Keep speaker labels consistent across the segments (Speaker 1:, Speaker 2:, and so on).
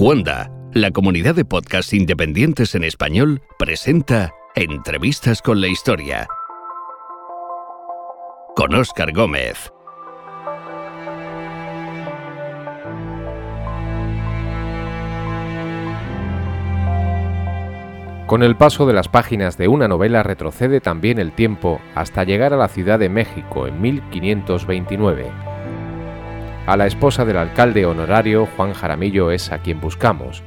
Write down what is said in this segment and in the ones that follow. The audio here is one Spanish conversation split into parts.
Speaker 1: Cuanda, la comunidad de podcasts independientes en español, presenta Entrevistas con la Historia. Con Óscar Gómez.
Speaker 2: Con el paso de las páginas de una novela retrocede también el tiempo hasta llegar a la Ciudad de México en 1529. A la esposa del alcalde honorario Juan Jaramillo es a quien buscamos.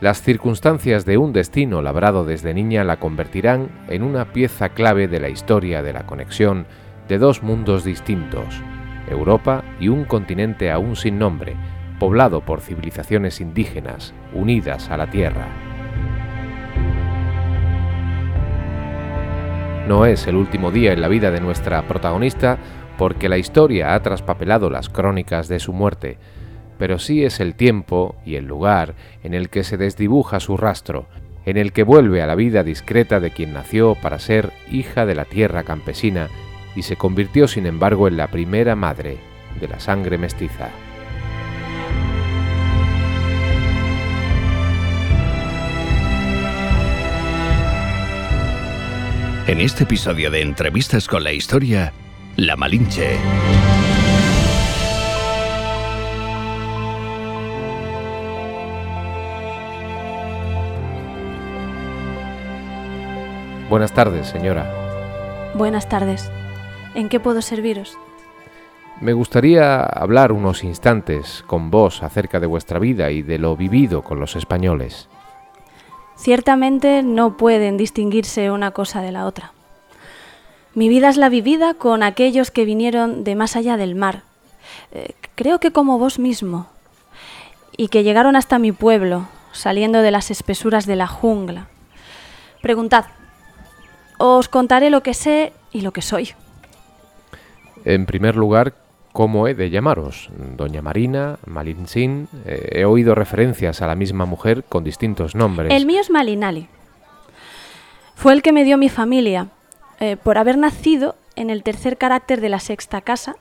Speaker 2: Las circunstancias de un destino labrado desde niña la convertirán en una pieza clave de la historia de la conexión de dos mundos distintos, Europa y un continente aún sin nombre, poblado por civilizaciones indígenas unidas a la Tierra. No es el último día en la vida de nuestra protagonista porque la historia ha traspapelado las crónicas de su muerte, pero sí es el tiempo y el lugar en el que se desdibuja su rastro, en el que vuelve a la vida discreta de quien nació para ser hija de la tierra campesina y se convirtió sin embargo en la primera madre de la sangre mestiza.
Speaker 1: En este episodio de Entrevistas con la Historia, La Malinche.
Speaker 2: Buenas tardes, señora.
Speaker 3: Buenas tardes. ¿En qué puedo serviros?
Speaker 2: Me gustaría hablar unos instantes con vos acerca de vuestra vida y de lo vivido con los españoles.
Speaker 3: Ciertamente no pueden distinguirse una cosa de la otra. Mi vida es la vivida con aquellos que vinieron de más allá del mar, eh, creo que como vos mismo, y que llegaron hasta mi pueblo, saliendo de las espesuras de la jungla. Preguntad, os contaré lo que sé y lo que soy.
Speaker 2: En primer lugar, ¿cómo he de llamaros? Doña Marina, Malintzin. Eh, he oído referencias a la misma mujer con distintos nombres.
Speaker 3: El mío es Malinali. Fue el que me dio mi familia, eh, por haber nacido en el tercer carácter de la sexta casa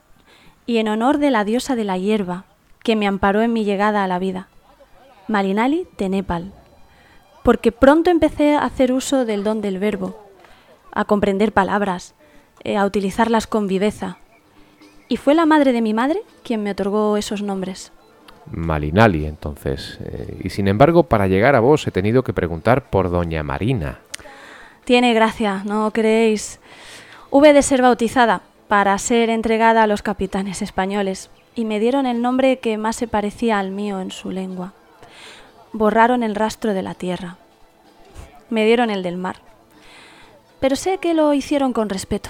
Speaker 3: y en honor de la diosa de la hierba, que me amparó en mi llegada a la vida. Malinali Tenepal. Porque pronto empecé a hacer uso del don del verbo, a comprender palabras, eh, a utilizarlas con viveza, y fue la madre de mi madre quien me otorgó esos nombres.
Speaker 2: Malinali, entonces. Eh, y sin embargo, para llegar a vos he tenido que preguntar por Doña Marina.
Speaker 3: Tiene gracia, ¿no creéis? Hube de ser bautizada para ser entregada a los capitanes españoles y me dieron el nombre que más se parecía al mío en su lengua. Borraron el rastro de la tierra. Me dieron el del mar. Pero sé que lo hicieron con respeto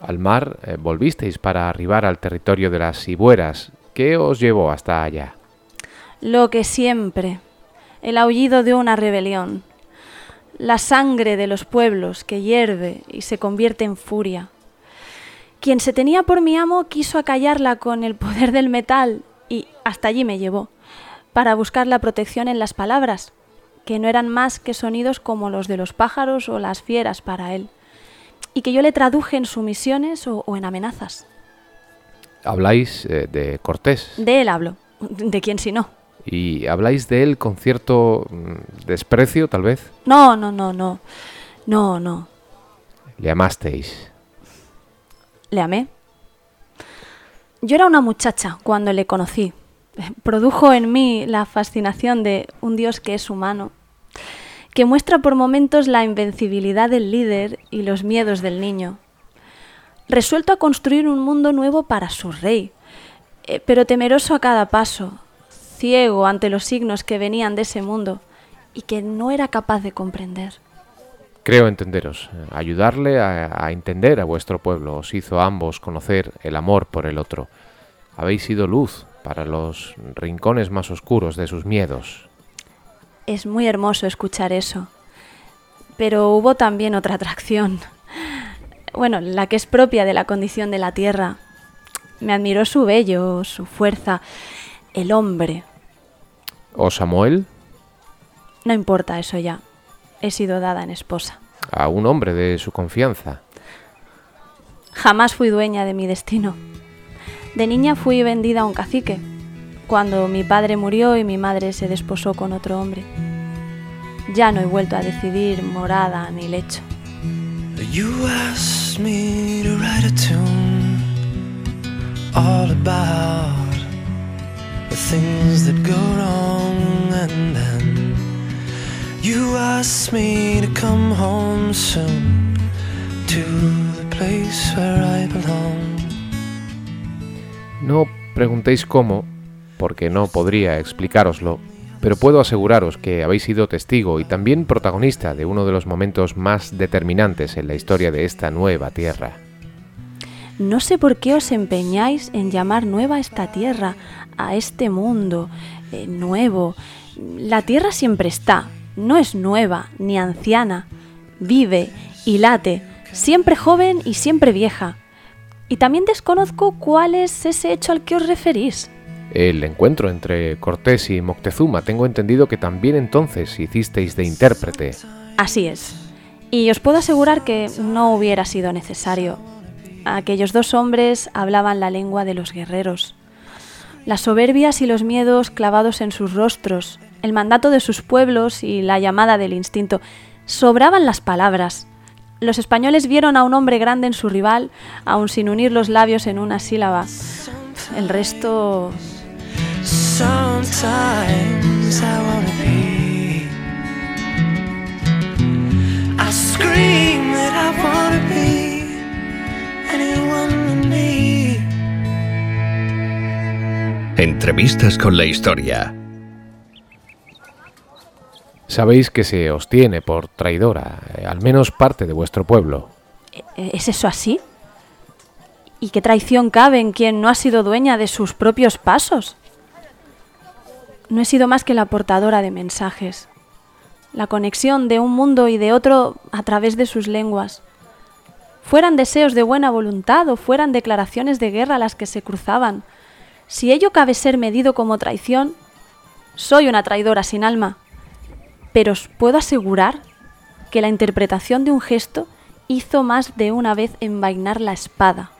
Speaker 2: al mar, eh, volvisteis para arribar al territorio de las Ibueras. ¿Qué os llevó hasta allá?
Speaker 3: Lo que siempre, el aullido de una rebelión, la sangre de los pueblos que hierve y se convierte en furia. Quien se tenía por mi amo quiso acallarla con el poder del metal y hasta allí me llevó, para buscar la protección en las palabras, que no eran más que sonidos como los de los pájaros o las fieras para él y que yo le traduje en sumisiones o, o en amenazas.
Speaker 2: ¿Habláis eh, de Cortés?
Speaker 3: De él hablo. ¿De quién si no?
Speaker 2: ¿Y habláis de él con cierto mm, desprecio, tal vez?
Speaker 3: No, no, no, no. No, no.
Speaker 2: ¿Le amasteis?
Speaker 3: ¿Le amé? Yo era una muchacha cuando le conocí. Produjo en mí la fascinación de un Dios que es humano que muestra por momentos la invencibilidad del líder y los miedos del niño. Resuelto a construir un mundo nuevo para su rey, eh, pero temeroso a cada paso, ciego ante los signos que venían de ese mundo y que no era capaz de comprender.
Speaker 2: Creo entenderos. Ayudarle a, a, entender a vuestro pueblo os hizo a ambos conocer el amor por el otro. Habéis sido luz para los rincones más oscuros de sus miedos.
Speaker 3: Es muy hermoso escuchar eso. Pero hubo también otra atracción. Bueno, la que es propia de la condición de la tierra. Me admiró su vello, su fuerza, el hombre.
Speaker 2: ¿O Samuel?
Speaker 3: No importa eso ya. He sido dada en esposa.
Speaker 2: A un hombre de su confianza.
Speaker 3: Jamás fui dueña de mi destino. De niña fui vendida a un cacique. cuando mi padre murió y mi madre se desposó con otro hombre. Ya no he vuelto a decidir morada ni lecho. You asked me to write a tune all about things that go wrong. No preguntéis cómo, porque no podría explicároslo, pero puedo aseguraros que habéis sido testigo y también protagonista de uno de los momentos más determinantes en la historia de esta nueva tierra. No sé por qué os empeñáis en llamar nueva esta tierra, a este mundo eh, nuevo. La tierra siempre está, no es nueva ni anciana, vive y late, siempre joven y siempre vieja. Y también desconozco cuál es ese hecho al que os referís el encuentro entre Cortés y Moctezuma. Tengo entendido que también entonces hicisteis de intérprete. Así es. Y os puedo asegurar que no hubiera sido necesario. Aquellos dos hombres hablaban la lengua de los guerreros. Las soberbias y los miedos clavados en sus rostros, el mandato de sus pueblos y la llamada del instinto. Sobraban las palabras. Los españoles vieron a un hombre grande en su rival, aun sin unir los labios en una sílaba. El resto Entrevistas con la historia. Sabéis que se os tiene por traidora, eh, al menos parte de vuestro pueblo. ¿E-, ¿Es eso así? ¿Y qué traición cabe en quien no ha sido dueña de sus propios pasos? no he sido más que la portadora de mensajes, la conexión de un mundo y de otro a través de sus lenguas. Fueran deseos de buena voluntad o fueran declaraciones de guerra las que se cruzaban, si ello cabe ser medido como traición, soy una traidora sin alma. Pero os puedo asegurar que la interpretación de un gesto hizo más de una vez envainar la espada.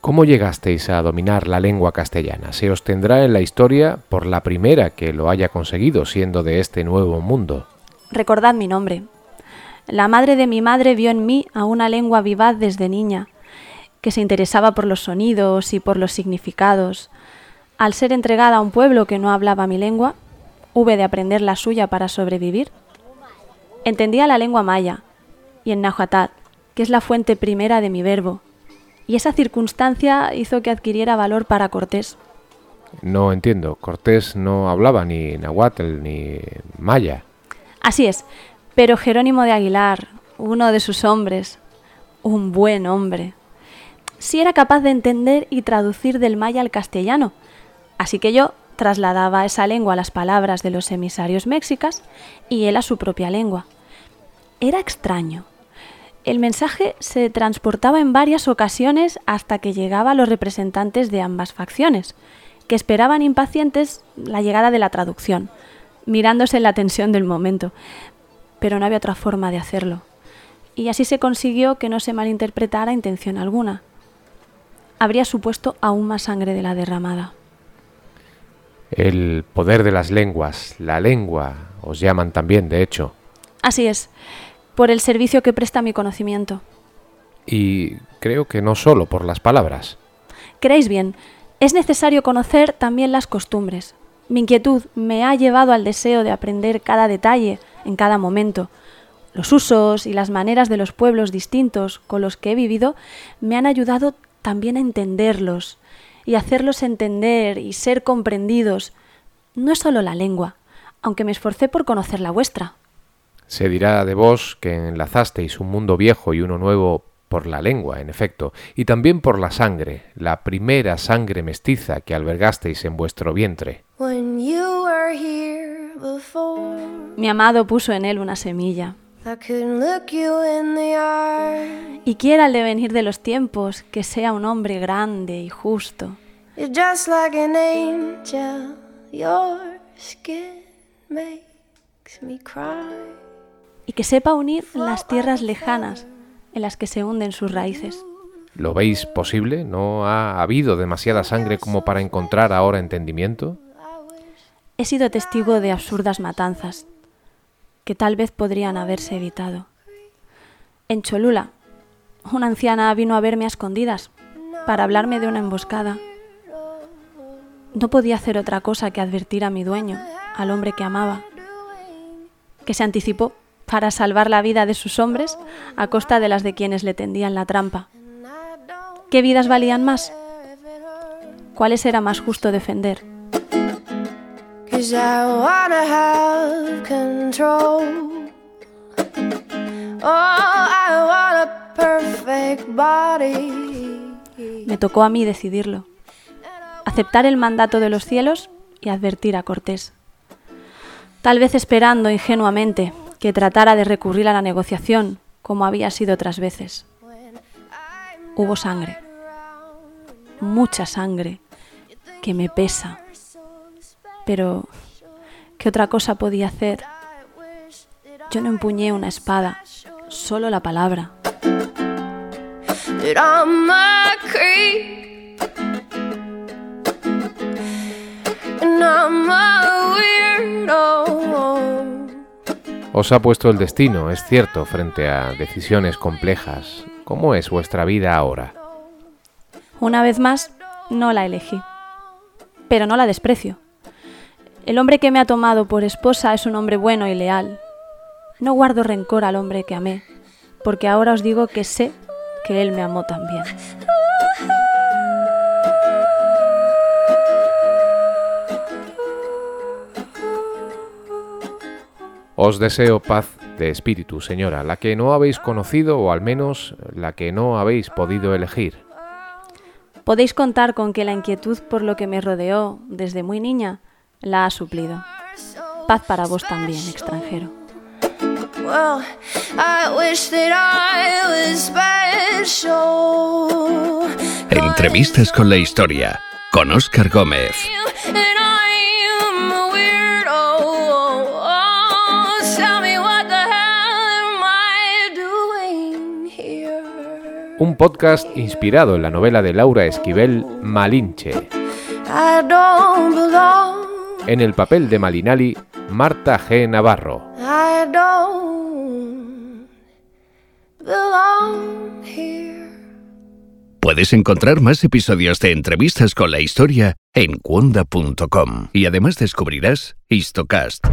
Speaker 3: ¿Cómo llegasteis a dominar la lengua castellana? Se os tendrá en la historia por la primera que lo haya conseguido siendo de este nuevo mundo. Recordad mi nombre. La madre de mi madre vio en mí a una lengua vivaz desde niña, que se interesaba por los sonidos y por los significados. Al ser entregada a un pueblo que no hablaba mi lengua, hube de aprender la suya para sobrevivir. Entendía la lengua maya y en Nahuatl, que es la fuente primera de mi verbo, y esa circunstancia hizo que adquiriera valor para Cortés. No entiendo, Cortés no hablaba ni nahuatl ni maya. Así es, pero Jerónimo de Aguilar, uno de sus hombres, un buen hombre, sí era capaz de entender y traducir del maya al castellano, así que yo trasladaba esa lengua a las palabras de los emisarios mexicas y él a su propia lengua. Era extraño, el mensaje se transportaba en varias ocasiones hasta que llegaba a los representantes de ambas facciones, que esperaban impacientes la llegada de la traducción, mirándose la tensión del momento. Pero no había otra forma de hacerlo. Y así se consiguió que no se malinterpretara intención alguna. Habría supuesto aún más sangre de la derramada. El poder de las lenguas, la lengua, os llaman también, de hecho. Así es por el servicio que presta mi conocimiento. Y creo que no solo por las palabras. Creéis bien, es necesario conocer también las costumbres. Mi inquietud me ha llevado al deseo de aprender cada detalle en cada momento. Los usos y las maneras de los pueblos distintos con los que he vivido me han ayudado también a entenderlos y hacerlos entender y ser comprendidos. No es solo la lengua, aunque me esforcé por conocer la vuestra. Se dirá de vos que enlazasteis un mundo viejo y uno nuevo por la lengua, en efecto, y también por la sangre, la primera sangre mestiza que albergasteis en vuestro vientre. Mi amado puso en él una semilla. Y quiera al devenir de los tiempos que sea un hombre grande y justo. me y que sepa unir las tierras lejanas en las que se hunden sus raíces.
Speaker 2: ¿Lo veis posible? ¿No ha habido demasiada sangre como para encontrar ahora entendimiento?
Speaker 3: He sido testigo de absurdas matanzas que tal vez podrían haberse evitado. En Cholula, una anciana vino a verme a escondidas para hablarme de una emboscada. No podía hacer otra cosa que advertir a mi dueño, al hombre que amaba, que se anticipó para salvar la vida de sus hombres a costa de las de quienes le tendían la trampa. ¿Qué vidas valían más? ¿Cuáles era más justo defender? Me tocó a mí decidirlo, aceptar el mandato de los cielos y advertir a Cortés. Tal vez esperando ingenuamente que tratara de recurrir a la negociación, como había sido otras veces hubo sangre, mucha sangre, que me pesa. Pero, ¿qué otra cosa podía hacer? Yo no empuñé una espada, solo la palabra.
Speaker 2: Os ha puesto el destino, es cierto, frente a decisiones complejas, ¿Cómo es vuestra vida ahora?
Speaker 3: Una vez más, no la elegí, pero no la desprecio. El hombre que me ha tomado por esposa es un hombre bueno y leal. No guardo rencor al hombre que amé, porque ahora os digo que sé que él me amó también.
Speaker 2: Os deseo paz de espíritu, señora, la que no habéis conocido o al menos la que no habéis podido elegir.
Speaker 3: Podéis contar con que la inquietud por lo que me rodeó desde muy niña la ha suplido. Paz para vos también, extranjero.
Speaker 1: Entrevistas con la historia con Oscar Gómez.
Speaker 2: un podcast inspirado en la novela de Laura Esquivel, Malinche. En el papel de Malinali, Marta G. Navarro.
Speaker 1: Puedes encontrar más episodios de entrevistas con la historia en cuonda.com y además descubrirás Histocast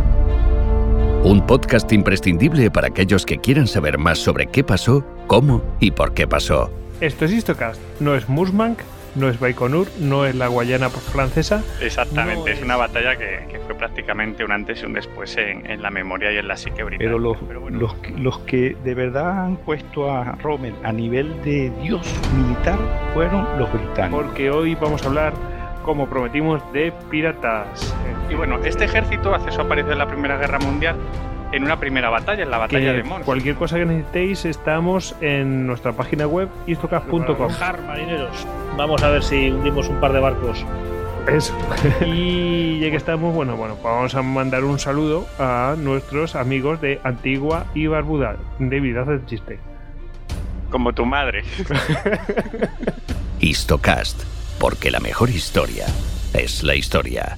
Speaker 1: un podcast imprescindible para aquellos que quieran saber más sobre qué pasó, cómo y por qué pasó.
Speaker 4: Esto es Histocast, no es Musmank, no es Baikonur, no es la Guayana francesa.
Speaker 5: Exactamente, es una batalla que, fue prácticamente un antes y un después en, la memoria y en la psique británica.
Speaker 6: Pero, los, los, los, que de verdad han puesto a Rommel a nivel de dios militar fueron los británicos.
Speaker 4: Porque hoy vamos a hablar como prometimos, de piratas.
Speaker 5: Y bueno, este ejército hace su aparición en la Primera Guerra Mundial en una primera batalla, en la batalla de Mons.
Speaker 4: Cualquier cosa que necesitéis, estamos en nuestra página web istocas.com.
Speaker 7: marineros. Vamos a ver si hundimos un par de barcos.
Speaker 4: Eso. y ya que estamos, bueno, bueno, pues vamos a mandar un saludo a nuestros amigos de Antigua y Barbuda. David, haz el chiste.
Speaker 5: Como tu madre.
Speaker 1: Histocast porque la mejor historia es la historia.